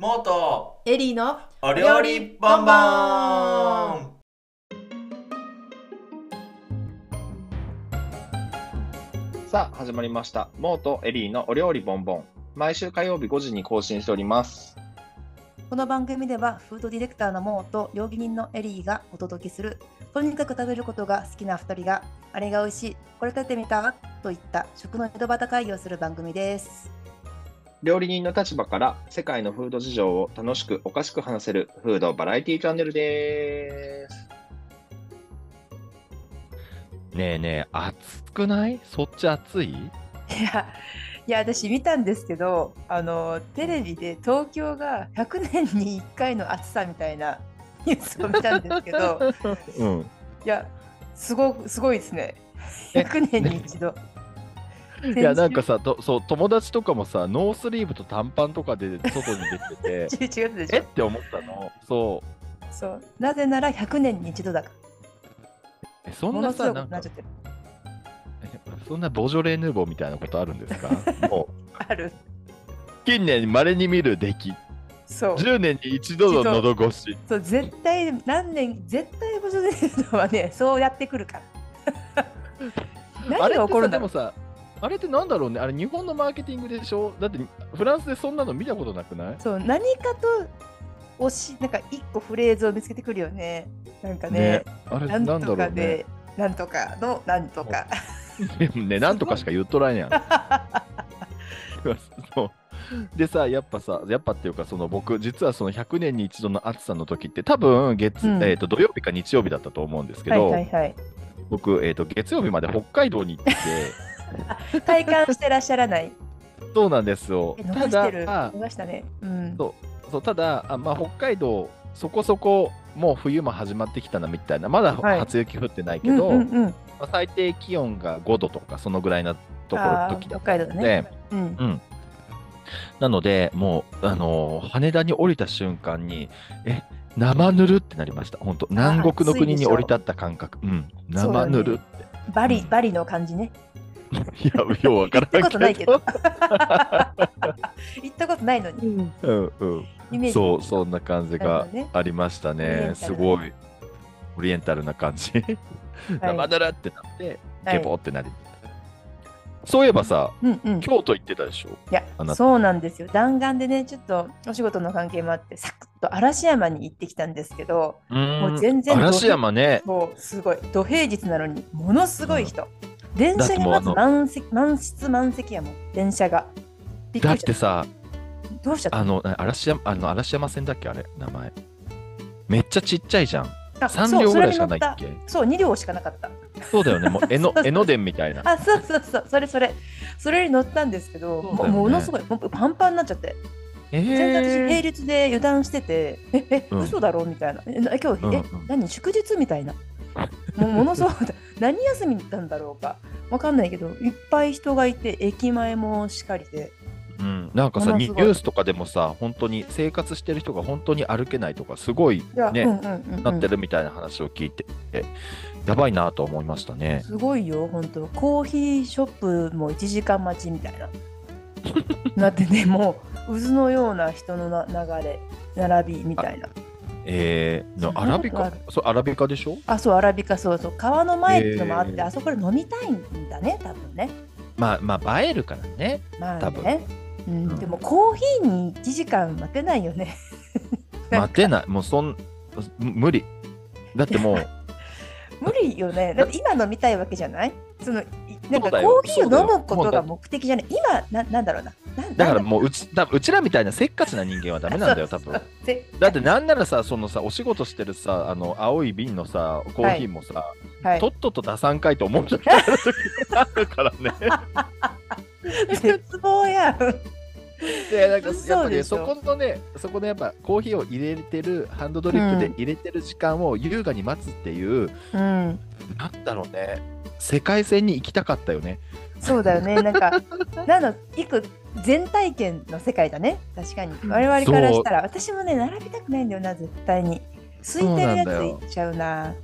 モートエリーのお料理ボンボン。さあ始まりました。モーとエリーのお料理ボンボン。毎週火曜日5時に更新しております。この番組ではフードディレクターのモーと料理人のエリーがお届けする。とにかく食べることが好きな2人があれが美味しいこれ食べてみた？といった食の井戸端会議をする番組です料理人の立場から世界のフード事情を楽しくおかしく話せるフードバラエティチャンネルですねえねえ、暑くない？そっち暑い？いやいや私見たんですけどあのテレビで東京が100年に1回の暑さみたいなニュースを見たんですけど うん。いやすごすごいですねえ100年に一度。いや、なんかさ、とそう友達とかもさ、ノースリーブと短パンとかで外に出てて、11月でしょ。え？って思ったの？そそう。なぜなら100年に一度だから。そんなさ、なんかそんなボジョレ・ヌーボーみたいなことあるんですか？もう、ある。近年まれに見る出来。そう。10年に一度の喉越し。そう絶対何年絶対ボジョレ・ヌーボーはねそうやってくるから。あ何が起こるんだろう。でもさ、あれってなんだろうね？あれ日本のマーケティングでしょ？だってフランスでそんなの見たことなくない？そう何かと推しなんか一個フレーズを見つけてくるよね。なんかねねあれななんんだろとかうね？で。なんとかのなんとか。ね、なんとかしか言っとらんやん。でさ、やっぱさ、やっぱっていうか、その僕、実はその100年に一度の暑さの時って、多分月、うん。えー、と土曜日か日曜日だったと思うんですけはいど、はいはい。僕、えー、と月曜日まで北海道に行ってて、体感してらっしゃらない。そうなんですよ。してる。したね。うん。そう。そうただあ、まあ、北海道、そこそこもう冬も始まってきたなみたいな、まだはい。初雪降ってないけうんど、うんうん。まあ最低気温が5度とか、そのぐらいなところ時だっ北海道だでね。うん。うん。なので、もう、あのー羽田に降りた瞬間に、え、生ぬるってなりました。本当南国の国に降り立った感覚。うん。生ぬるって。バリうん。バリの感じねいや、ようわからんけど。行ったことないけど。行ったことないのに。うん。うん。そう、そんな感じがありましたね。すごい。オリエンタルな感じ。生ぬるってなって、はい。ゲボってなり。そういえばさ、うんうん。京都行ってたでしょ？いやそうなんですよ。弾丸でねちょっとお仕事の関係もあってサクッと嵐山に行ってきたんですけどもう全然嵐山ね。もうすごい。土平日なのにものすごい人、電車が満席満室満席やもん。電車が。だってさ、どうしちゃった？あの、嵐山、あの嵐山線だっけあれ、名前。めっちゃちっちゃいじゃん。あ3両ぐらいしかないっそうけそれに乗ったそう2両しかなかった。そうだよね。もう江ノ江ノ電みたいな。あそうそうそう。それそれ。それに乗ったんですけど、もそうものすごいもうパンパンになっちゃって。え全然私並ー、列で油断しててええ、うん。嘘だろ？みたいな。えな今日、えうんうん。何？祝日？みたいな。もうものすごい何休みなんだろうか。わかんないけどいっぱい人がいて駅前もしかりで。うん、なんかさ、ニュースとかでもさ、本当に生活してる人が本当に歩けないとか、すごいね、なってるみたいな話を聞いて、やばいなと思いましたね。すごいよ本当。コーヒーショップも1時間待ちみたいな。なってねもう渦のような人のな流れ並びみたいなえー、のアラビカ？そう、アラビカでしょ？あそうアラビカそうそう。川の前っていうのもあって、へー。あそこで飲みたいんだね多分ね。まあ、まあ、映えるからね。まあ多分。ね、うん。うん。でもコーヒーに1時間待てないよね。待てない。もうそん、無理。だってもう、無理よね。だって今飲みたいわけじゃない？そのいなんかコーヒーを飲むことが目的じゃない。今ななんだろうな。なだからもううち、うちらみたいなせっかちな人間はダメなんだよ、多分。ぜだってなんならさ、そのさ、お仕事してるさ、あの、青い瓶のさ、コーヒーもさ、はい。とっとと出さんかいと思う時あるからね。絶望やんで、なんかやっ嘘ぱね、そこのね、そこのやっぱコーヒーを入れてる、ハンドドリップで入れてる時間を優雅に待つっていう、うん。なんだろうね、世界線に行きたかったよね。そうだよね。なんかなんの一個全体験の世界だね。確かに。我々からしたら。私もね並びたくないんだよな絶対に。空いてるやつ行っちゃうな。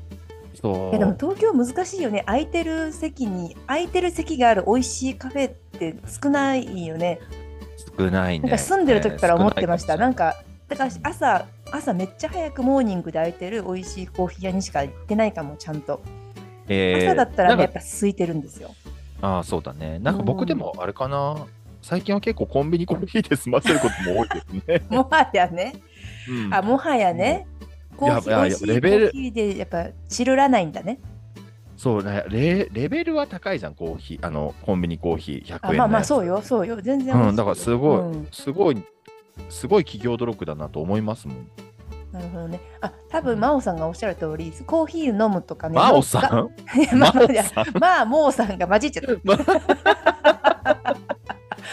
そいやでも東京難しいよね。空いてる席に空いてる席がある美味しいカフェって少ないよね少ないね。なんか住んでる時から思ってました。ねなんか、だから朝、朝めっちゃ早くモーニングで開いてる美味しいコーヒー屋にしか行ってないかも、ちゃんと。えー朝だったらね、やっぱ空いてるんですよ。ああ、そうだね。なんかうん僕でもあれかな。最近は結構コンビニコーヒーで済ませることも多いですね。もはやね、うんあ、もはやね、コーヒーレベルーヒーでやっぱチルらないんだね。そうねレ、レベルは高いじゃん、コーヒー、あの、コンビニコーヒー100円まあまあそうよ、そうよ、全然。うん、だからすごい、うんすごい、すごい企業努力だなと思いますもん。なるほどね。あ、多分真央さんがおっしゃる通り、コーヒー飲むとかね。真央さん？んまあ、まあ、モーさんが混じっちゃった。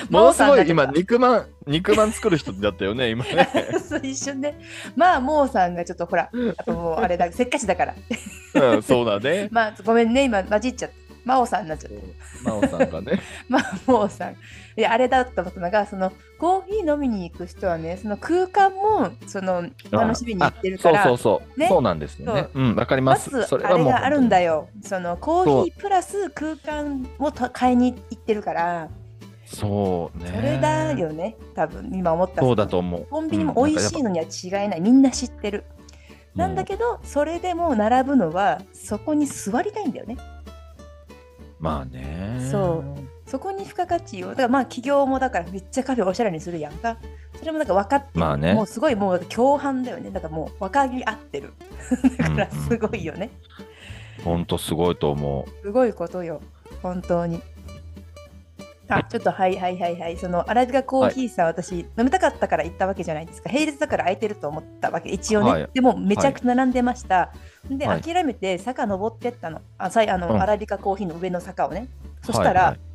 ものすごい今、肉まん、肉まん作る人だったよね、今ね。そう一瞬ね。まあ、モーさんがちょっとほら、やっぱもうあれだ、せっかちだから。うん、そうだね。まあ、ごめんね、今混じっちゃった。真央さんになっちゃった。真央さんがね。まあ、モーさん。いや、あれだったのが、そのコーヒー飲みに行く人はね、その空間もその楽しみに行ってるかそうら、そうそう、ねそうなんですよね。うん、わかりま。ますずそれはもうあるんだよ。よ。そのコーヒープラス空間をと買いに行ってるから、そうね。それだよね、多分今思った。そうだと思う。コンビニも美味しいのには違いない、みんな知ってる。なんだけど、それでも並ぶのは、そこに座りたいんだよね。まあね。そうそこに付加価値を、だからまあ企業もだからめっちゃカフェおしゃれにするやんか。それもなんか分かってる、まあねもうすごいもう共犯だよね。だからもう分かり合ってる。だからすごいよね。本当すごいと思すごいことよ、本当に。あ、ちょっとはいはいはいはい。そのアラビカコーヒーさん、私飲みたかったから行ったわけじゃないですか。並列だから空いてると思ったわけ、一応ね。はいでもめちゃくちゃ並んでました。で、はい諦めて坂登ってったの。あ、さいあの、うんアラビカコーヒーの上の坂をね。う。そしたら、はいはいうん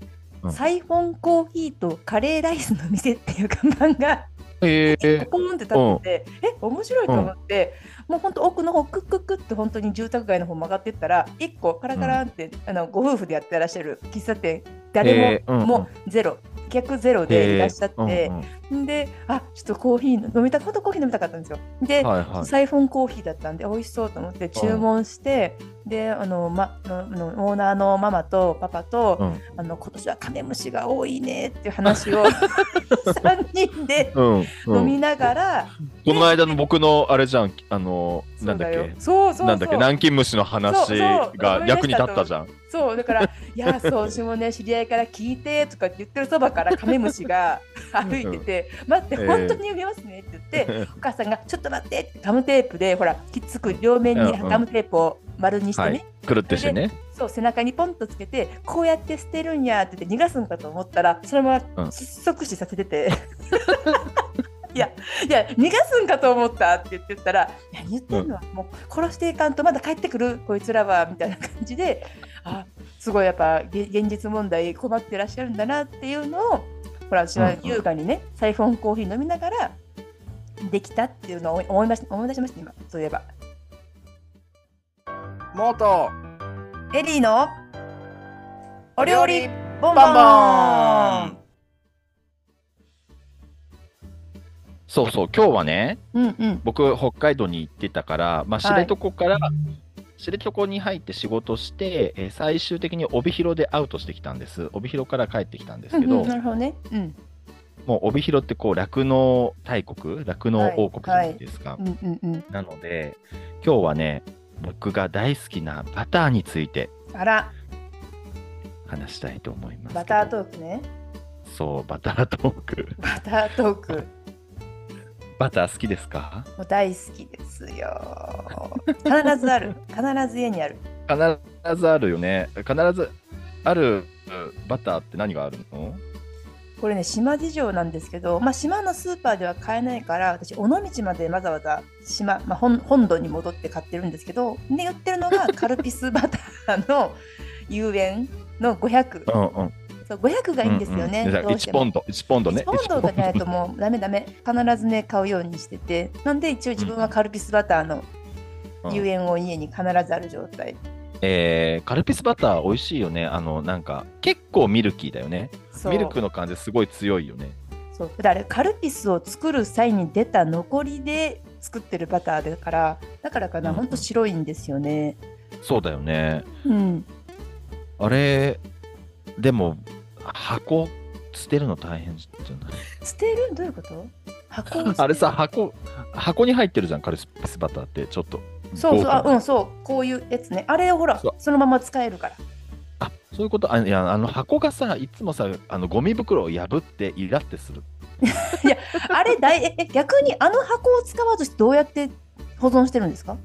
サイフォンコーヒーとカレーライスの店っていう看板がえー、ポーンって立ってて、え面白いと思って、もうほんと奥の方クックックって本当に住宅街の方曲がってったら1個カラカランって、あのご夫婦でやってらっしゃる喫茶店誰も、もうゼロ。客ゼロでいらっしゃって、えーうんうん。であちょっとコーヒー飲みた本当コーヒー飲みたかったんですよ。で、はいはい。サイフォンコーヒーだったんで美味しそうと思って注文して、であの、ま、ののオーナーのママとパパと、うん。あの今年はカメムシが多いねっていう話を 3人でうんうん。飲みながら、この間の僕のあれじゃん、あの、そうんだっけ、よそうそう。なんだっけ、南京虫の話が役に立ったじゃん。そうだから「いやそう私もね知り合いから聞いて」とか言ってるそばからカメムシが 歩いてて「待ってえー本当に読みますね」って言って、お母さんが「ちょっと待って」ってガムテープでほらきつく両面にうんうん。ガムテープを丸にしてね、はい。くるってしてね。そう背中にポンとつけてこうやって捨てるんやって言って逃がすんかと思ったらそのままうん窒息死させてて。いやいや逃がすんかと思ったって言ってたら「何言ってんの、もう殺していかんとまだ帰ってくるこいつらは」みたいな感じであすごいやっぱげ現実問題困ってらっしゃるんだなっていうのをほら私はうんうん優雅にね、サイフォンコーヒー飲みながらできたっていうのを思いま思い出しました今そういえば。もっとエリーのお料理ボンボンそうそう、今日はね、うんうん僕、北海道に行ってたから、まあ、知はい床から、知床に入って仕事して、えー最終的に帯広でアウトしてきたんです。帯広から帰ってきたんですけど、うんうんなるほどね。うんもう帯広ってこう、酪農大国、酪農王国じゃないですか。うんうんうん。なので、今日はね、僕が大好きなバターについてあら、話したいと思います。バタートークね。そう、バタートーク。バタートーク。バター好きですか？もう大好きですよ。必ずある。必ず家にある。必ずあるよね。必ずあるバターって何があるの？これね、島事情なんですけど、まあ、島のスーパーでは買えないから、私、尾道までわざわざ島、まあ、本本土に戻って買ってるんですけど、で、売ってるのが カルピスバターの有塩の500。うんうん。そう500がいいんですよね。うんうん、1どうしてもポンド、1ポンドね。1ポンドがないともうダメダメ。必ずね、買うようにしてて。なんで一応自分はカルピスバターのうん有塩を家に必ずある状態。えーカルピスバター美味しいよね。あの、なんか、結構ミルキーだよね。ミルクの感じすごい強いよね。そうだからカルピスを作る際に出た残りで作ってるバターだからだからかな、うんほんと白いんですよね。そうだよね。うん。あれ、でも、箱捨てるの大変じゃない？捨てる？どういうこと？箱あれさ、箱、箱に入ってるじゃん、カルピスバターって、ちょっと。そうそう、あ、うん、そう、こういうやつね。あれをほらそのまま使えるから。あ、そういうこと、あいや、あの箱がさ、いつもさ、あのゴミ袋を破ってイラってする。あれだい、え、え逆にあの箱を使わずしてどうやって保存してるんですか？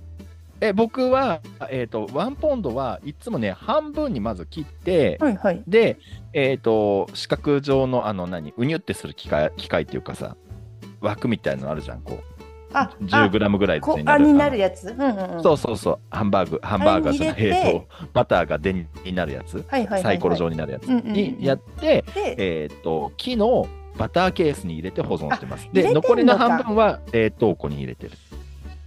え、僕は、えっ、と、ワンポンドはいつもね、半分にまず切って、はいはい。で、えっ、と、四角状の、あの、何、うにゅってする機械、機械っていうかさ、枠みたいなのあるじゃん、こう。あ、10グラムぐらいこになる。あになるやつ？うんうんうん。そうそうそう、ハンバーグ、ハンバーガーじゃない、あれに入れて？えっ、と、バターがデニになるやつ、はいはいはいはい。サイコロ状になるやつうんうんうんにやって、で、えっ、と、木のバターケースに入れて保存してます。で、残りの半分は冷凍庫に入れてる。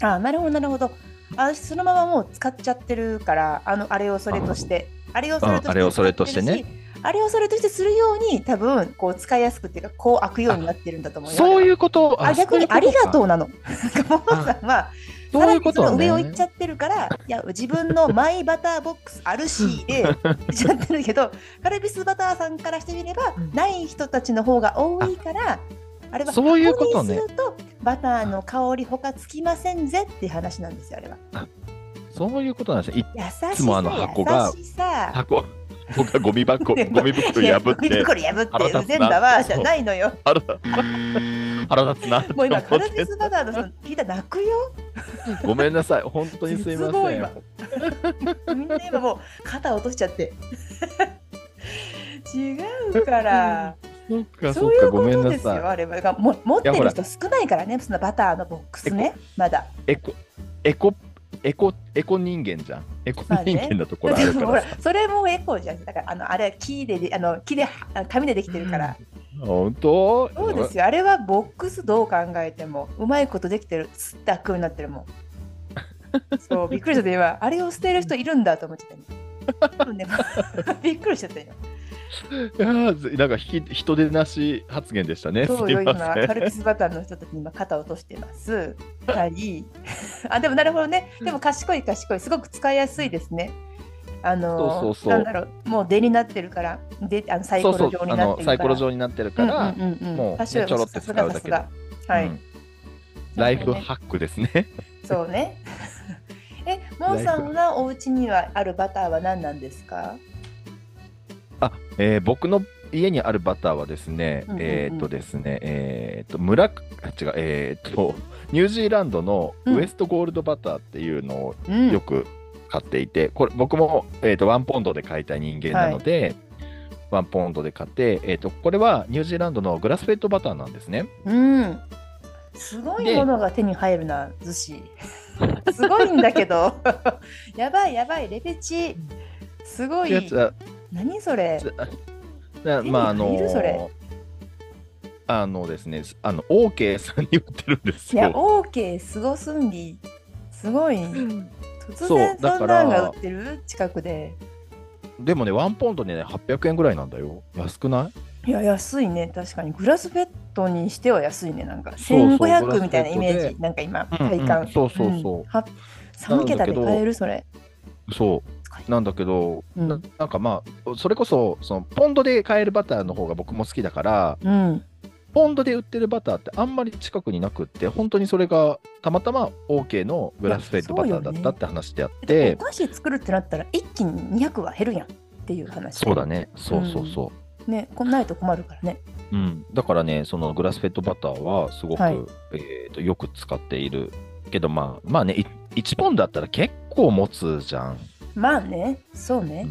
あ、なるほどなるほど。あ、私そのままもう使っちゃってるから、あの、あれをそれとして。あれを。うんあれをそれとしてね。あれをそれとしてするように、多分こう使いやすくっていうか、こう開くようになってるんだと思うよ。そういうう。こと？あ、逆にありがとううなの。ももさんは、そういうこと。上を行っちゃってるから、いや、自分のマイバターボックスあるし、で、言っちゃってるけど、カルピスバターさんからしてみれば、うんない人たちの方が多いから、あれはそういうことね箱にするとバターの香り他つきませんぜっていう話なんですよ、あれは。そういうことなんですよ。いつもあの箱が。箱、僕 がゴミ箱、ゴミ袋破いやゴミって、袋破って、全だわじゃないのよ。腹立つなってもう今、思カルってピスバターの人聞いたら泣くよ。ごめんなさい。本当にすいません。みんな今もう肩落としちゃって。違うから。そっか、そそういうっか、ごめんことですよ、なさい。あれは。も持ってる人少ないからね、そのバターのボックスね、まだ。エコ、エコ、エコ、エコ人間じゃん。エコまあね人間なところあるかららさ。それもエコじゃん。だから、あのあれは木でで、あの木で、あの紙でできてるから。本当？そうですよ、あれはボックスどう考えても、うまいことできてる、すったくになってるもん。そう、びっくりしたで今、あれを捨てる人いるんだと思ってた びっくりしちゃったよ。いやーなんかひ人手なし発言でしたね。すそうよ、今、カルピスバターの人たちに今、肩を落としてます。はい。あ、でもなるほどね。でも賢い賢い、すごく使いやすいですね。あのーそうそうそうなんだろう、もう出になってるから、であのサイコロ状になってるから。のサイコロ状になってるから、もうねちょろって使うだけでさすがさすがはい。うんライフハックですね。そうね。え、モンさんのお家にはあるバターは何なんですか？あ、えー僕の家にあるバターはですね、うんうんうんえーっとですね、えーっと、村違う、えーっと、ニュージーランドのウエストゴールドバターっていうのをうんよく買っていて、これ僕も、えーっと、ワンポンドで買いたい人間なので、ワンポンドで買って、えーっと、これはニュージーランドのグラスフェッドバターなんですね。うん。すごいでものが手に入るな、寿司。すごいんだけど。やばいやばい、レペチ。すごい。何それ？なまあ、あの手に入るそれあのですね、あの、OK さんに売ってるんですいや、よ。OK、すごすんぎ。すごい。突然そんなんが売ってる？近くで。でもね、ワンポンドでね、800円ぐらいなんだよ。安くない？いや、安いね、確かに。グラスフェットにしては安いね、なんか。そうそう1500みたいなイメージ。なんか今、うんうん体感。そうそうそうんは3桁で買える、それ。そう。なんだけど、うんななんかまあ、それこそ、そのポンドで買えるバターの方が僕も好きだから、うん。ポンドで売ってるバターってあんまり近くになくって、本当にそれがたまたま OK のグラスフェッドバターだったって話であって、お菓子作るってなったら、一気に200は減るやんっていう話。そうだ。ね、そうそうそう。ね、こんないと困るからね。うん、だからね、そのグラスフェッドバターはすごく、はいえーとよく使っているけど、まあ、まあね、い1ポンドだったら結構持つじゃん。まあね、そうね。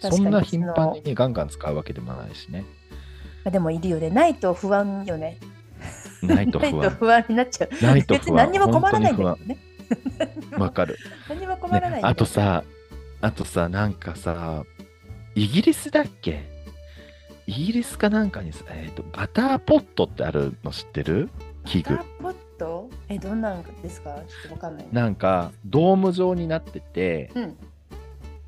確かにそんな頻繁にね、ガンガン使うわけでもないしね。まあでもいるよね。ないと不安よね。ないと不安。不安になっちゃう。ないと。別に何にも困らないんだね。わかる、何にも困らないんね。あと、さ、あとさ、なんかさ、イギリスだっけ？イギリスかなんかにさ、えーと、バターポットってあるの知ってる？器具バタ。ーポット？え、どんなんですか？ちょっとわかんない。なんか、ドーム状になってて、うん。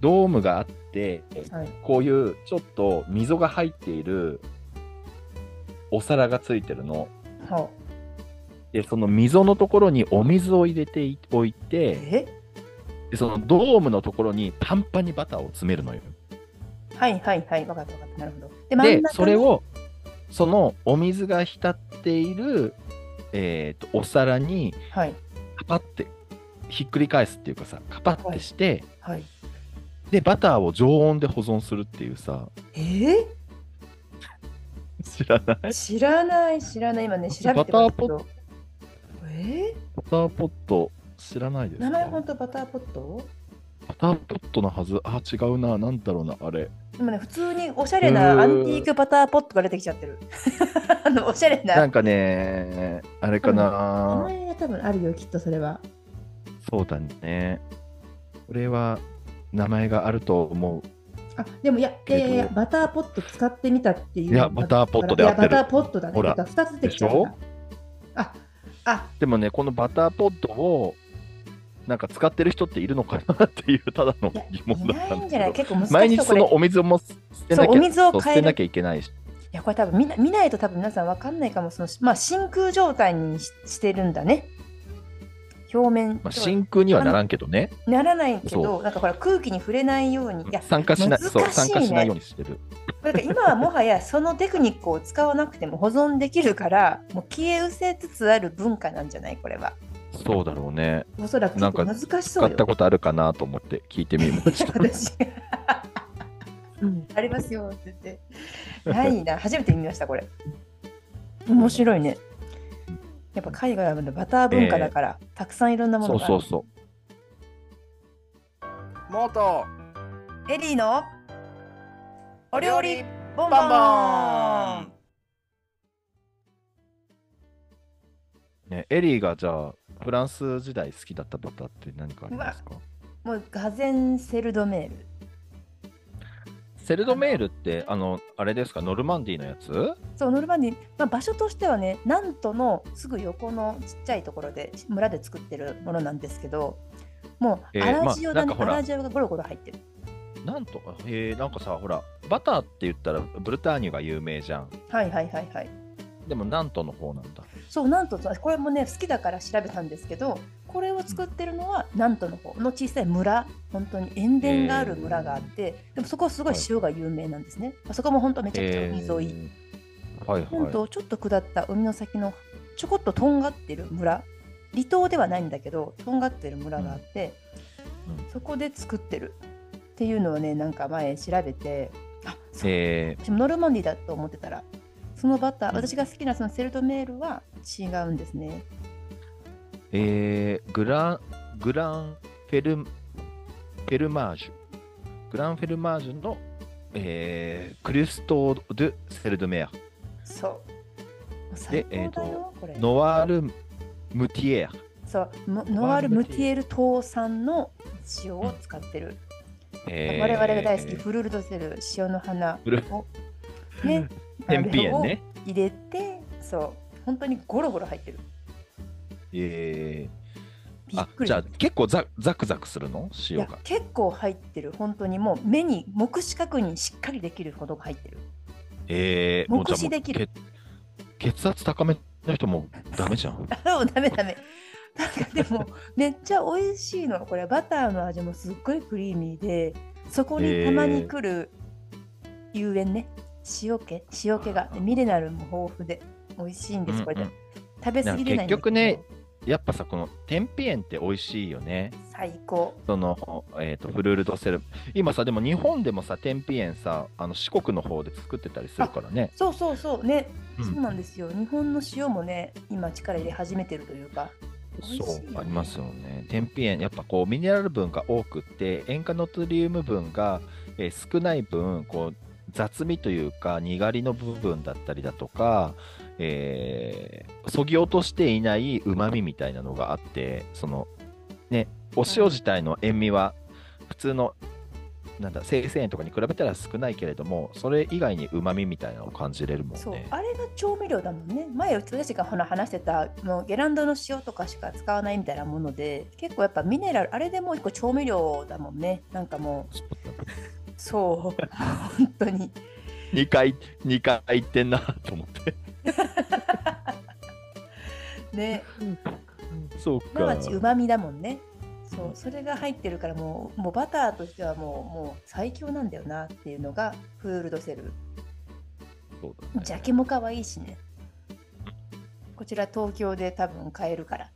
ドームがあって、はい。こういうちょっと溝が入っているお皿がついてるの。はで、その溝のところにお水を入れていおいあ、て、え？でそのドームのところにパンパンにバターを詰めるのよ。はいはいはい。わかったわかった。なるほど。で、で、それを、そのお水が浸っている、えー、とお皿にはいカパってひっくり返すっていうかさカパってして、はいでバターを常温で保存するっていうさ。え？ー、知らない？知らない知らない。今ね調べてますけど。え？バターポット知らないです名前本当バターポット？バターポットのはず。あ違うな。なんだろうなあれ。今ね普通におしゃれなアンティークバターポットが出てきちゃってる。あのおしゃれな。なんかねあれか名な、前が多分あるよきっとそれは。そうだね。これは名前があると思う。あでもいやいやいやバターポット使ってみたっていういやバターポットで合ってる。いやバターポットだね。ほら。だから2つ出てきちゃったああ。でもねこのバターポットをなんか使ってる人っているのかなっていうただの疑問だったんですいないんじゃない。けど毎日そのお水も捨てなきゃそうお水を捨てなきゃいけないし。いやこれ多分見な見ないと多分皆さんわかんないかも。そのまあ真空状態にししてるんだね表面。まあ、上真空にはならんけどね。ならないけそどなんかほら空気に触れないように。いや酸化しない難しいね。そう酸化しないようにしてる。だから今はもはやそのテクニックを使わなくても保存できるからもう消え失せつつある文化なんじゃないこれは。そうだろうね。おそらくなんか難し使そうよ。ったことあるかなと思って聞いてみました。私ありますよって言って。ないな。初めて見ましたこれ。面白いねやっぱ海外はバター文化だから、たくさんいろんなもそのがある。うそうそモートエリーのお料理ボンボン。バンバンう、ね、エリーがじゃあフランス時代好きだったバターって何かありますか？もうガゼンセルドメールセルドメールってあのあれですか？ノルマンディーのやつ？そうノルマンディ。ー、まあ、場所としてはねなんとのすぐ横のちっちゃいところで村で作ってるものなんですけどもうえー粗塩だね、まあなんかほら。粗塩がゴロゴロ入ってる。なんと？か、えー、なんかさ、ほら、バターって言ったらブルターニュが有名じゃん。はいはいはいはい。でも、なんとの方なんだ。そうなんとこれもね好きだから調べたんですけどこれを作ってるのはなんとの方の小さい村。本当に塩田がある村があって、でもそこはすごい塩が有名なんですね、あそこも本当めちゃくちゃ海沿い、えー。はいはい。本当ちょっと下った海の先のちょこっととんがってる村。離島ではないんだけどとんがってる村があって、うん。うん。そこで作ってるっていうのをねなんか前調べてあそう。え私もノルマンディーだと思ってたらそのバター、うん私が好きなそのセルトメールは違うんですね。ーえーグラン、グランフェル、フェルマージュ。グランフェルマージュの、えークリストー・ドゥ・セルドメア。そう。もう最高だよ、えーとノワール・ムティエア。そう。ノノワール・ムティエル島産の塩を使ってる、えー我々が大好きフルルドセル塩の花を。ね。天日塩ね。入れてそう。本当にゴロゴロ入ってるえー、あじゃあ結構ザザクザクするの？いや塩が。結構入ってる。本当にもう目に目視確認しっかりできるほど入ってる。えー、目視できる。け血圧高めの人もダメじゃん。あ もうダメダメ。なんかでもめっちゃ美味しいの。これバターの味もすっごいクリーミーでそこにたまに来る有塩ね。塩気。塩気が。でミネラルも豊富で美味しいんですこれで、うん。うん食べ過ぎれない結局ねやっぱさ、この天日塩って美味しいよね。最高その、えっ、と、フルールドセル。今さ、でも日本でもさ、天日塩さ、あの四国の方で作ってたりするからね。そうそうそうね、うんそうなんですよ日本の塩もね今力入れ始めてるというか美味しいよねそう、ありますよね。天日塩、やっぱこう、ミネラル分が多くって、塩化ノトリウム分が、えー少ない分、こう、雑味というか、にがりの部分だったりだとか、えー、そぎ落としていないうまみみたいなのがあって、その、ね、お塩自体の塩味は、普通の、なんだ、生鮮塩とかに比べたら少ないけれども、それ以外にうまみみたいなのを感じれるもんそう。ね。あれが調味料だもんね。前私がほら話してたもうゲランドの塩とかしか使わないみたいなもので結構やっぱミネラルあれでもう一個調味料だもんね。なんかもうそう 本当に。2回、2回言ってんなと思って。ね そうか。ちうまみだもんねそうそれが入ってるからもうもうバターとしてはもうもう最強なんだよなっていうのがフールドセルそうだねジャケも可愛いしね。こちら東京で多分買えるから。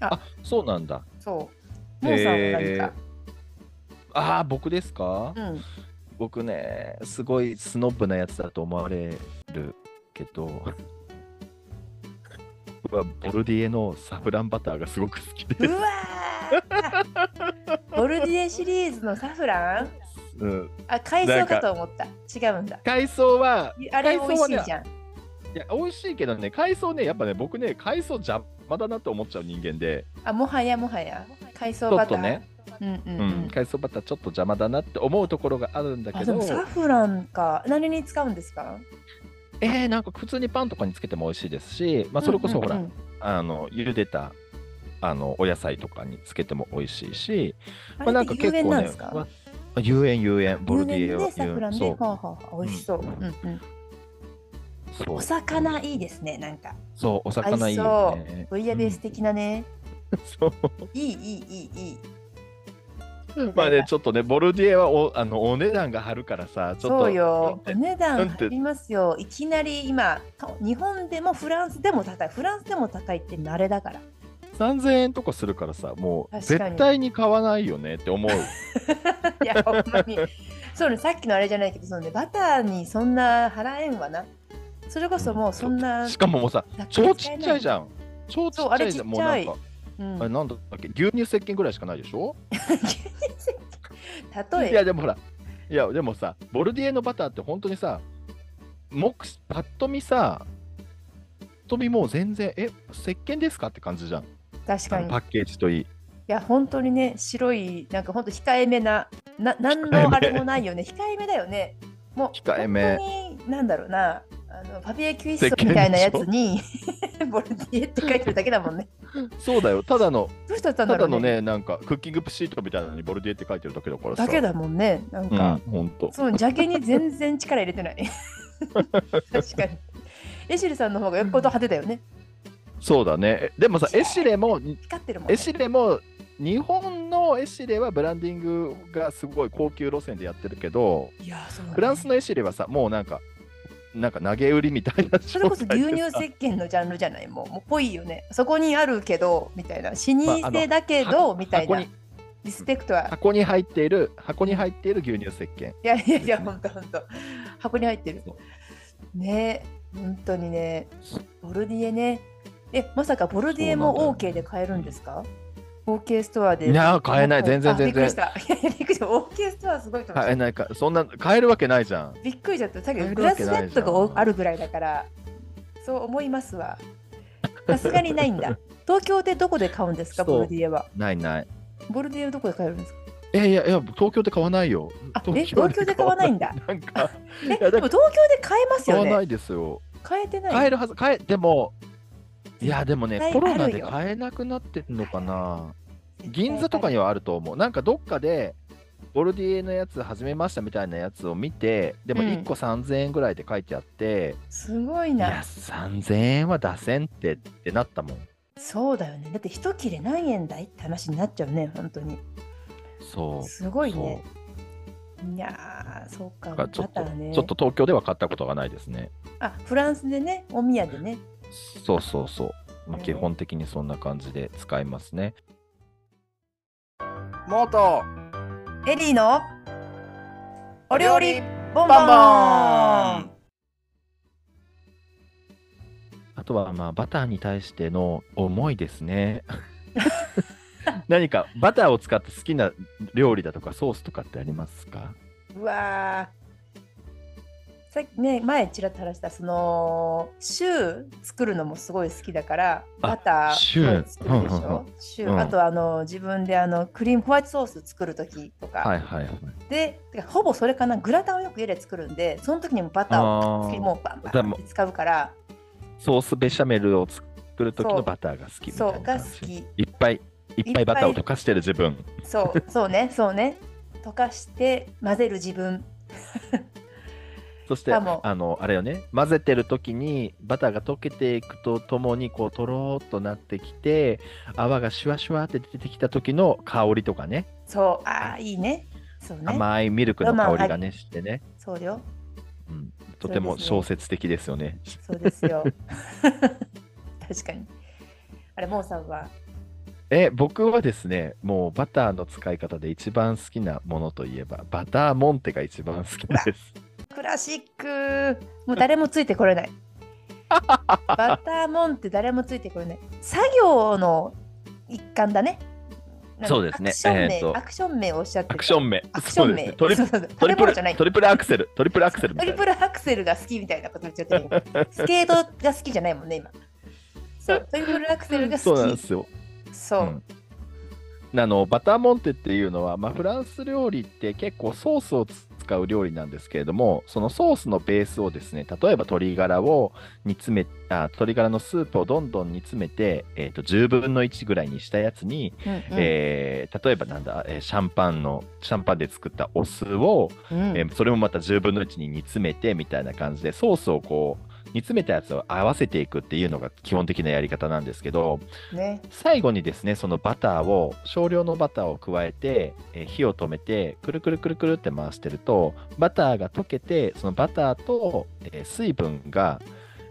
あそうなんだ。そう。モーさんは何か？ああ、僕ですか、うん。僕ね、すごいスノブなやつだと思われるけど、僕はボルディエのサフランバターがすごく好きです。うわーボルディエシリーズのサフラン？うん、あ、海藻かと思った。違うんだ。海藻は、あれ美味しいじゃん。いや、美味しいけどね、海藻ね、やっぱね、僕ね、海藻邪魔だなと思っちゃう人間で、あ、もはやもはや。海藻バター。っとね、うんうんううんん。海藻バターちょっと邪魔だなって思うところがあるんだけどあでも、サフランか。何に使うんですか？えー、なんか普通にパンとかにつけても美味しいですし、まあ、それこそほら、うんうんうん。あの茹でたあのお野菜とかにつけても美味しいし、あまあ、なんか結構ね有塩有塩ボルディエは有塩そう。はあはあはあ、美味しそう。うん。うん。そう。お魚いいですね、なんか。そうお魚いいよね。ブイヤベース的なね。そう。いいいいいいいい。まあねちょっとねボルディエはおあのお値段が張るからさちょっとそうよ。うんお値段張りますよ。いきなり今、と日本でもフランスでも高い。フランスでも高いって慣れだから。3000円とかするからさもう絶対に買わないよねって思う いや、ほんまに。そうね、さっきのあれじゃないけど、そのね、バターにそんな払えんわな。それこそもうそんな。しかももうさ超ちっちゃいじゃん。超ちっちゃいじゃんもうなんかうん。あれなんだっけ？牛乳石鹸ぐらいしかないでしょ？例え。いやでもほらいやでもさボルディエのバターって本当にさ目視パッと見さと見もう全然え石鹸ですかって感じじゃん。確かに。パッケージといい。や、本当にね、白い、なんか本当控えめな、ななん控えめ。のあれもないよね。控えめだよね。もう、控えめ。本当に、なんだろうな、あのパピエ・キュイッソみたいなやつに、ボルディエって書いてるだけだもんね。そうだよただのどうしちゃったんだただろうね。のねなんかクッキングシートみたいなのにボルディエって書いてるだけだからさだけだもんね。なんうんか、ほんとそのジャケに全然力入れてない。確かに。エシルさんの方がよっぽど派手だよね。そうだねえでもさエシレも光ってるもん、ね。エシレも日本のエシレはブランディングがすごい高級路線でやってるけどねフランスのエシレはさもうなんかなんか投げ売りみたいなそれこそ牛乳さ石鹸のジャンルじゃない？もう、もうぽいよね。そこにあるけど、みたいな。老舗だけど、みたいな。リスペクトは。箱に入っている箱に入っている牛乳石鹸いやいやいや、ほんとほんと。箱に入ってるそ。ねえ、本当にね。ボルディエね。え、まさかボルディエも OK で買えるんですか？?OK ストアで。いや買えない全然あびっくりし全た。いやいやびっくりした。OK ストアすごいと思。買えないかそんな買えるわけないじゃんびっくりしちゃった。さっきグラスネットがおあるぐらいだから、そう思いますわ。さすがにないんだ。東京でどこで買うんですか、ボルディエは。ないないボルディエはどこで買えるんですか？えいやいや東京で買わないよ東京で買わないんだ？なんかえ、でも東京で買えますよね。買わないですよ買えてない？買えるはず買えでもいやでもねコロナで買えなくなってんのかな銀座とかにはあると思うなんかどっかでボルディエのやつ始めましたみたいなやつを見てでもうん1個3000円ぐらいで書いてあって、すごいいやな。3000円は出せんってってなったもんそうだよね。だって一切れ何円だいって話になっちゃうね、本当に。そうすごいね。いやー、そうか。だからちょっと、ね。ちょっと東京では買ったことがないですねあ、フランスでね、お宮でね。そうそうそう、まあ、ね基本的にそんな感じで使いますねモートエリーのお料理ボンボン。あとはまあバターに対しての思いですね。何かバターを使って好きな料理だとかソースとかってありますか？うわーさっきね前ちらっと話したそのシュー作るのもすごい好きだからあバタシュー。作るでしうんうん。シュー、うん。あとあの自分であのクリームホワイトソース作る時とか、はいはいはい。でほぼそれかなグラタンをよく家で作るんでその時にもバターをあー。もうバンバンって使うから。ソースベシャメルを作る時のバターが好きそうが好き。いっぱいいっぱい。バターを溶かしてる自分。そうそうねそうね。溶かして混ぜる自分そしてあのあれよね。混ぜてる時にバターが溶けていくとともにこうとろーっとなってきて泡がシュワシュワって出てきた時の香りとかね。そう。ああい。いね。そうね。甘いミルクの香りがねしてね、そうよ。うん、とても小説的ですよね。そうですよ。確かに。あれ、モーさんは、え、僕はですね、もうバターの使い方で一番好きなものといえば、バターモンテが一番好きです。クラシックもう誰もついてこれない。バターモンって誰もついてこれない。作業の一環だね。そうですねアクション名、えーとアクション名をおっしゃってたアクション名。アクション名。トリプルじゃない。トリプルアクセル、トリプルアクセル。トリプルアクセルが好きみたいなこと言っちゃってスケートが好きじゃないもんね、今。そう、トリプルアクセルがそうなん好き。ですよ。そう。うんあのバターモンテっていうのは、まあ、フランス料理って結構ソースを使う料理なんですけれどもそのソースのベースをですね例えば鶏ガラを煮詰めあ鶏ガラのスープをどんどん煮詰めて、えー、と10分の1ぐらいにしたやつに、うんうん。えー例えばなんだ、えーシャンパンのシャンパンで作ったお酢を、うん。えーそれもまた10分の1に煮詰めてみたいな感じでソースをこう煮詰めたやつを合わせていくっていうのが基本的なやり方なんですけど、ね。最後にですね、そのバターを、少量のバターを加えて、えー火を止めて、くるくるくるくるって回してると、バターが溶けて、そのバターと、えー水分が、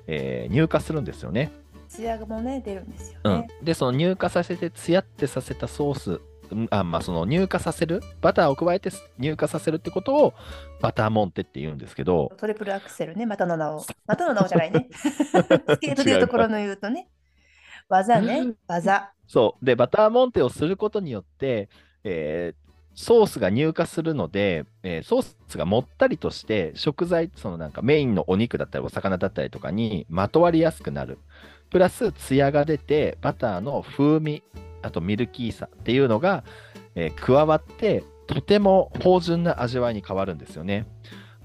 えー乳化するんですよね。ツヤもね、出るんですようんね。。で、その乳化させて、つやってさせたソース、うんあまあ、その乳化させる、バターを加えて乳化させるってことを、バターモンテって言うんですけど、トリプルアクセルね、またの名を。またの名をじゃないね。スケートでいうところの言うとね。技ね、技。そう。で、バターモンテをすることによって、えーソースが乳化するので、えーソースがもったりとして、食材、そのなんかメインのお肉だったり、お魚だったりとかにまとわりやすくなる。プラス、ツヤが出て、バターの風味、あとミルキーさっていうのが、えー加わって、とても芳醇な味わいに変わるんですよね。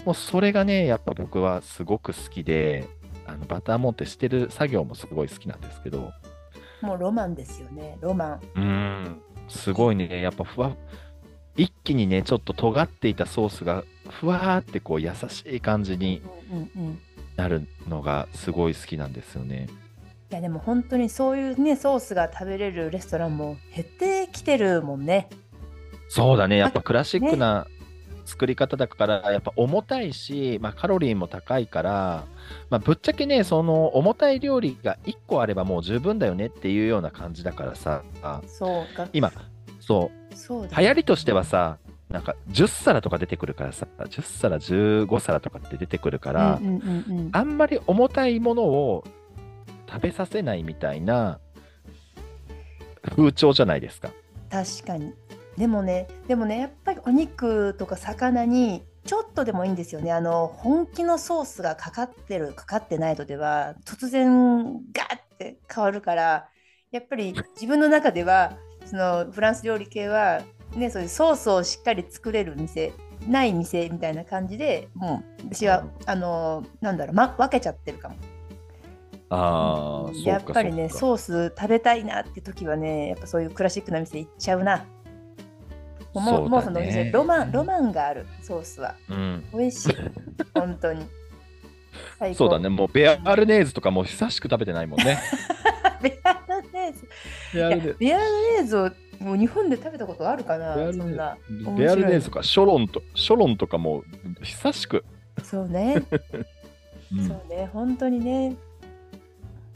もうそれがね、やっぱ僕はすごく好きで、あのバターモンテしてる作業もすごい好きなんですけど、もうロマンですよね、ロマン。うーん、すごいね、やっぱふわ、一気にね、ちょっと尖っていたソースが、ふわーってこう優しい感じになるのがすごい好きなんですよね。やでも本当にそういうねソースが食べれるレストランも減ってきてるもんね。そうだね、やっぱクラシックな作り方だから、やっぱ重たいし、まあ、カロリーも高いから、まあ、ぶっちゃけね、その重たい料理が1個あればもう十分だよねっていうような感じだからさ、そうが今、そう、そうだ流行りとしてはさ、なんか10皿とか出てくるからさ、10皿、15皿とかって出てくるから、うんうんうんうん。あんまり重たいものを食べさせないみたいな風潮じゃないですか。確かに。でもね、でもね、やっぱりお肉とか魚にちょっとでもいいんですよね。あの本気のソースがかかってる、かかってないとでは突然ガーって変わるから、やっぱり自分の中ではそのフランス料理系はね、そういうソースをしっかり作れる店、ない店みたいな感じで、もう私はあのなんだろう、ま、分けちゃってるかも。ああ、やっぱりね、ソース食べたいなって時はね、やっぱそういうクラシックな店行っちゃうな。もうそうだねもうそのお店ロマン、ロマンがあるソースは。うん、美味しい。本当に。最高そうだね、。もうベアルネーズとかもう久しく食べてないもんね。ベアルネーズ。ベアルネいやベアルネーズをもう日本で食べたことあるかなベアルネそんな。ーズベアルネーズとかショロンとショロンとかも久しく。そうね。うんそうね。本当にね。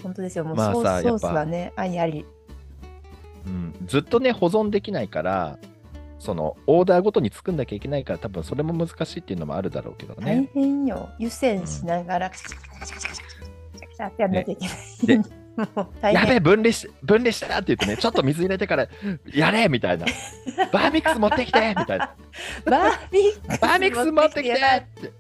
本当ですよ。もうまあソースはね、愛あり。うんずっとね、保存できないから、そのオーダーごとに作んなきゃいけないから、多分それも難しいっていうのもあるだろうけど大ね。変よ。湯煎しながら、カチャカチャカチャカチャカチャカチャカチャってやんなきゃいけない。で もう大やべえ、変。分離し、分離したって言ってね、ちょっと水入れてから、やれみたいな。バーミックス持ってきてみたいな。バーミックス持ってきてって。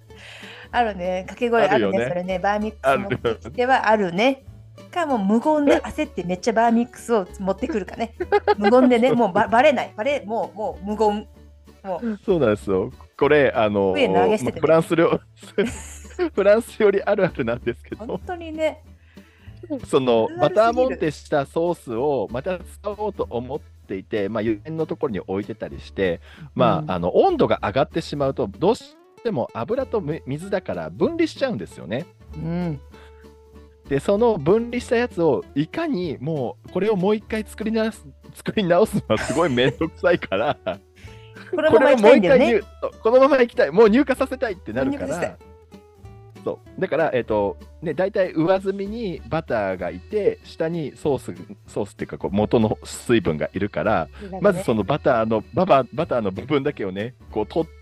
あるね。掛け声あるね。ねそれね。バーミックス持ってきてはあるね。かもう無言で焦ってめっちゃバーミックスを持ってくるかね。無言でね、もうばバレない。バレ、もう、もう無言。もう、そうなんですよ。これ、あの、フランス料 フランス料理あるあるなんですけ本ど、当にね。そのバターモンテしたソースをまた使おうと思っていて、まあ、油田のところに置いてたりして、まあ、うんあの温度が上がってしまうと、どうしても油とみ水だから分離しちゃうんですよね。うん。で、その分離したやつをいかにもう、これをもう一回作り直す作り直すのはすごいめんどくさいから、これをもう一回このまま行きたい、もう入荷させたいってなるから、そう。だから、えっとね、大体上澄みにバターがいて下にソースソースっていうかこう元の水分がいるからまずそのバターのバババターの部分だけをねこう取って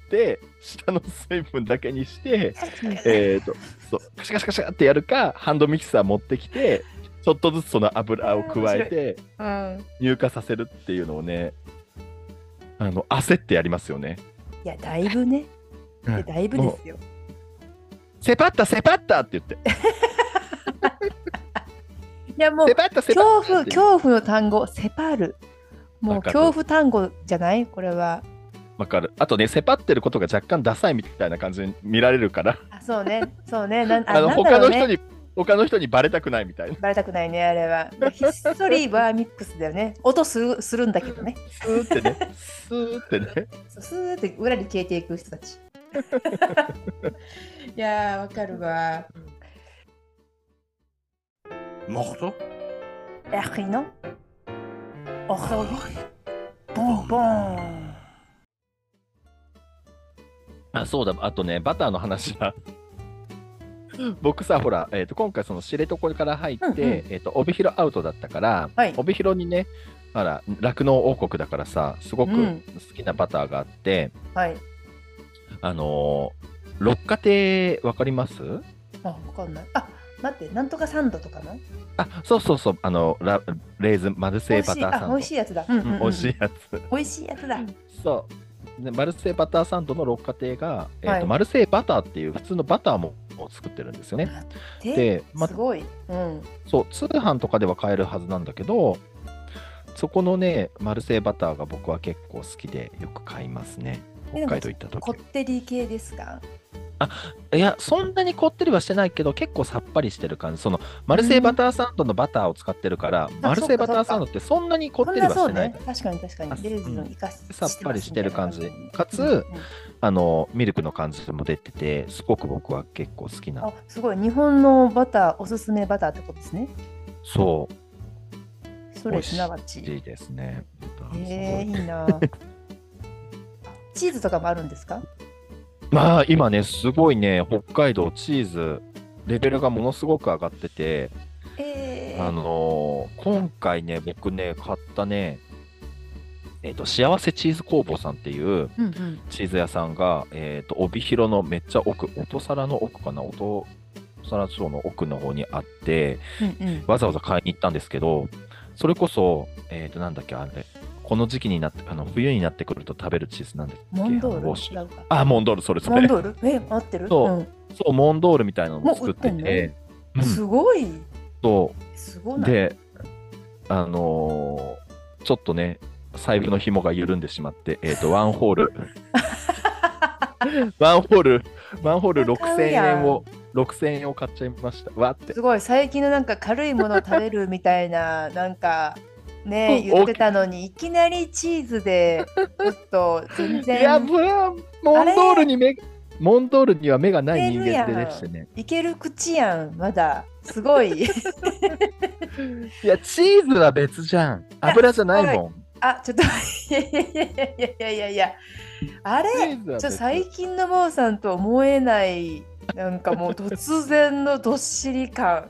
下の水分だけにして えっとそうカシャカシャカシャってやるかハンドミキサー持ってきてちょっとずつその油を加えてうん。乳化させるっていうのをねあの焦ってやりますよね。いや、だいぶね。いやだいぶですよ。セパッタセパッタって言って いや、もう恐怖、恐怖の単語、セパる。もう恐怖単語じゃない？これは。わかる。あとね、セパってることが若干ダサいみたいな感じに見られるから、あ、そうね。そうね。なん あの他の人に、他の人にバレたくないみたいな。バレたくないね、あれは。ひっそりバーミックスだよね。音するするんだけどね。スーってね、スーってね。そうスーって裏に消えていく人たち。いやー、わかるわ。Morto? Erino Aujourd'hui Bonbon あ、そうだ、あとね、バターの話だ。僕さ、ほら、えー、と今回、その知床から入って、うんうんえー、と帯広アウトだったから、はい帯広にね、あら、酪農王国だからさ、すごくうん好きなバターがあって、はい。あのー六花亭、わかります？あ、わかんない。あ、待って、なんとかサンドとかの？あ、そうそうそう、あの、ラレーズン、マルセイバターサンド。美味しいやつだ。うんうんうんうん美味しいやつ。美味しいやつだ。そう。でマルセイバターサンドの六花亭が、えーとはいマルセイバターっていう普通のバターも作ってるんですよね。で、で、ま、すごい。うん。そう、通販とかでは買えるはずなんだけど、そこのね、マルセイバターが僕は結構好きでよく買いますね。北海道行った時こってり系ですか？いや、そんなにこってりはしてないけど、結構さっぱりしてる感じ。その、マルセイバターサンドのバターを使ってるから、マルセイバターサンドってそんなにこってりはしてないね。確かに確かに。あレーズンの生かしさっぱりしてる感じかつうんうんあの、ミルクの感じも出てて、すごく僕は結構好きなあ、すごい。日本のバター、おすすめバターってことですね。そう。それすなわち。いいですね。えー、いいな。チーズとかもあるんですか？まあ今ね、すごいね、北海道チーズ、レベルがものすごく上がってて、えー、あのー今回ね、僕ね、買ったね、えっ、と、幸せチーズ工房さんっていううんうん。チーズ屋さんが、えっ、と、帯広のめっちゃ奥、音皿の奥かな、音皿町の奥の方にあって、うんうん。わざわざ買いに行ったんですけど、それこそ、えっ、と、なんだっけ、あれ、この時期になって、あの冬になってくると食べるチーズなんですモンドール？あモンドール、それそれ。モンドール？え、合ってる？そうんそう、モンドールみたいなのも作ってて、うんすごい。そう。すごない？で、あのーちょっとね、財布の紐が緩んでしまって、えっ、と、ワンホール、ワンホール、ワンホール6000円を、6000円を買っちゃいました。わって。すごい。最近のなんか軽いものを食べるみたいな、なんか、ね、うん言ってたのに、いきなりチーズで、ちょっと全いや、然これはモンドールに目、モンドールには目がない人間でしてね。いける口やん、まだ。すごい。いや、チーズは別じゃん。油じゃないもん。あ、ちょっと、いやいやいやいやいやいや。あれ？ちょ最近のモーさんと思えない、なんかもう突然のどっしり感。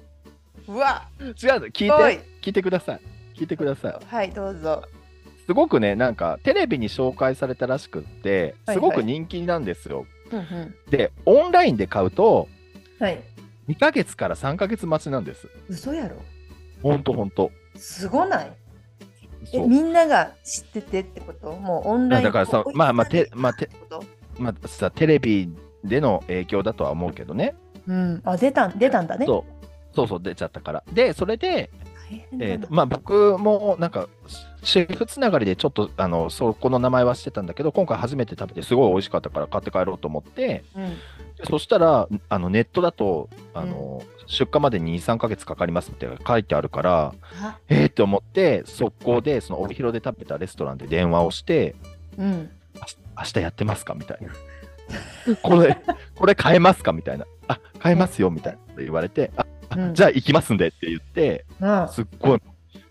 うわ、違うの、聞いて、聞いてください。聞いてください。はい、どうぞ。すごくね、なんかテレビに紹介されたらしくって、はいすごく人気なんですよ。うんうんで、オンラインで買うと、はい。2ヶ月から3ヶ月待ちなんです。嘘やろ？ほんとほんと。すごない？え、みんなが知っててってこと？もうオンラインだからさまあまあてまあてまあさ、テレビでの影響だとは思うけどね。うん。あ、出たん、出たんだね。そうそうそう、出ちゃったから。で、それで、えーとまあ、僕もなんか、シェフつながりでちょっとあのそこの名前はしてたんだけど、今回初めて食べて、すごい美味しかったから買って帰ろうと思って、うん。でそしたらあのネットだとあの、出荷までに2、3ヶ月かかりますって書いてあるから、あ、えーって思って、速攻でその帯広で食べたレストランで電話をして、うん。あ明日やってますかみたいな。これ、これ買えますかみたいな。あ、買えますよみたいなって言われて、あ、あうんじゃあ行きますんでって言って、すっごい、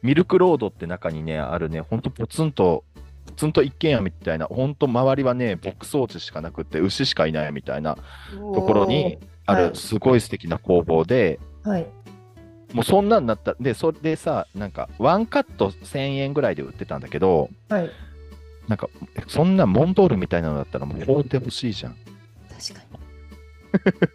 ミルクロードって中にね、あるね、ほんとポツンと、ポツンと一軒家みたいな、ほんと周りはね、牧草地しかなくって、牛しかいないみたいなところに、あはいるすごい素敵な工房で、はい。もうそんなんなったでそれでさなんかワンカット1000円ぐらいで売ってたんだけどはい。なんかえそんなモンドールみたいなのだったらもう買うてほしいじゃん。確か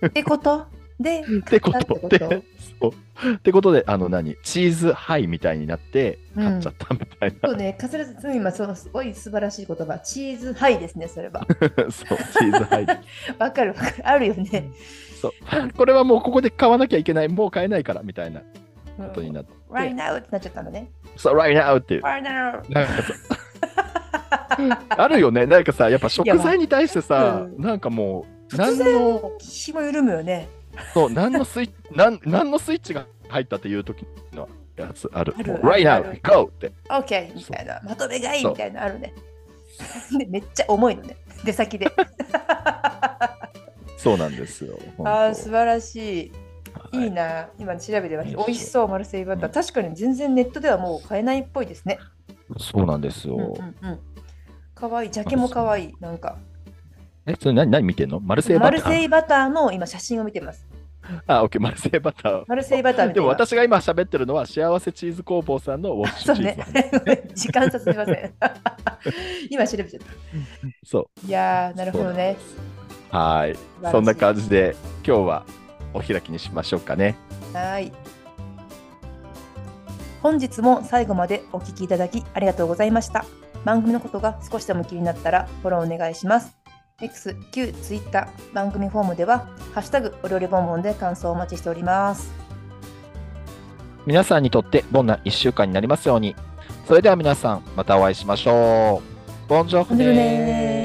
に。ってこと？で、ってこと？でそう。ってことであの何？チーズハイみたいになって買っちゃったみたいな、そうね、カスラズ今そのすごい素晴らしい言葉、チーズハイですね、それは。そうチーズハイ。わかるわかる。あるよね。そう。これはもうここで買わなきゃいけないもう買えないからみたいなことになって、right now ってなっちゃったのね。そう right now って。いう right now! あるよね。なんかさやっぱ食材に対してさ、うんなんかもう突何然の日も緩むよね。そう何のスイッチ なん何のスイッチが入ったっていう時のやつあるある right あ now る go って OK! みたいな。まとめがいいみたいなのあるね。で めっちゃ重いのね。出先で。そうなんですよああ、素晴らしい。はいいいな。今調べてました。美味しそう、マルセイバター。確かに全然ネットではもう買えないっぽいですね。そうなんですよ、うんうんうん。かわいい。ジャケもかわいい。なんか。えそれ何何見てんの？マルセイバター？マルセイバターの今写真を見てます。あオッケーマルセイバターマルセイバターでも。私が今喋ってるのは幸せチーズ工房さんのウォッシそうュチーズ ね。時間差すみません。今調べちゃった。そういやー、なるほどね。はいそんな感じで今日はお開きにしましょうかねはい。本日も最後までお聞きいただきありがとうございました。番組のことが少しでも気になったらフォローお願いします。X、Q、Twitter、番組フォームでは、ハッシュタグお料理ボンボンで感想をお待ちしております。皆さんにとってボンな1週間になりますように。それでは皆さんまたお会いしましょう。ボンジョフボンジョルネネ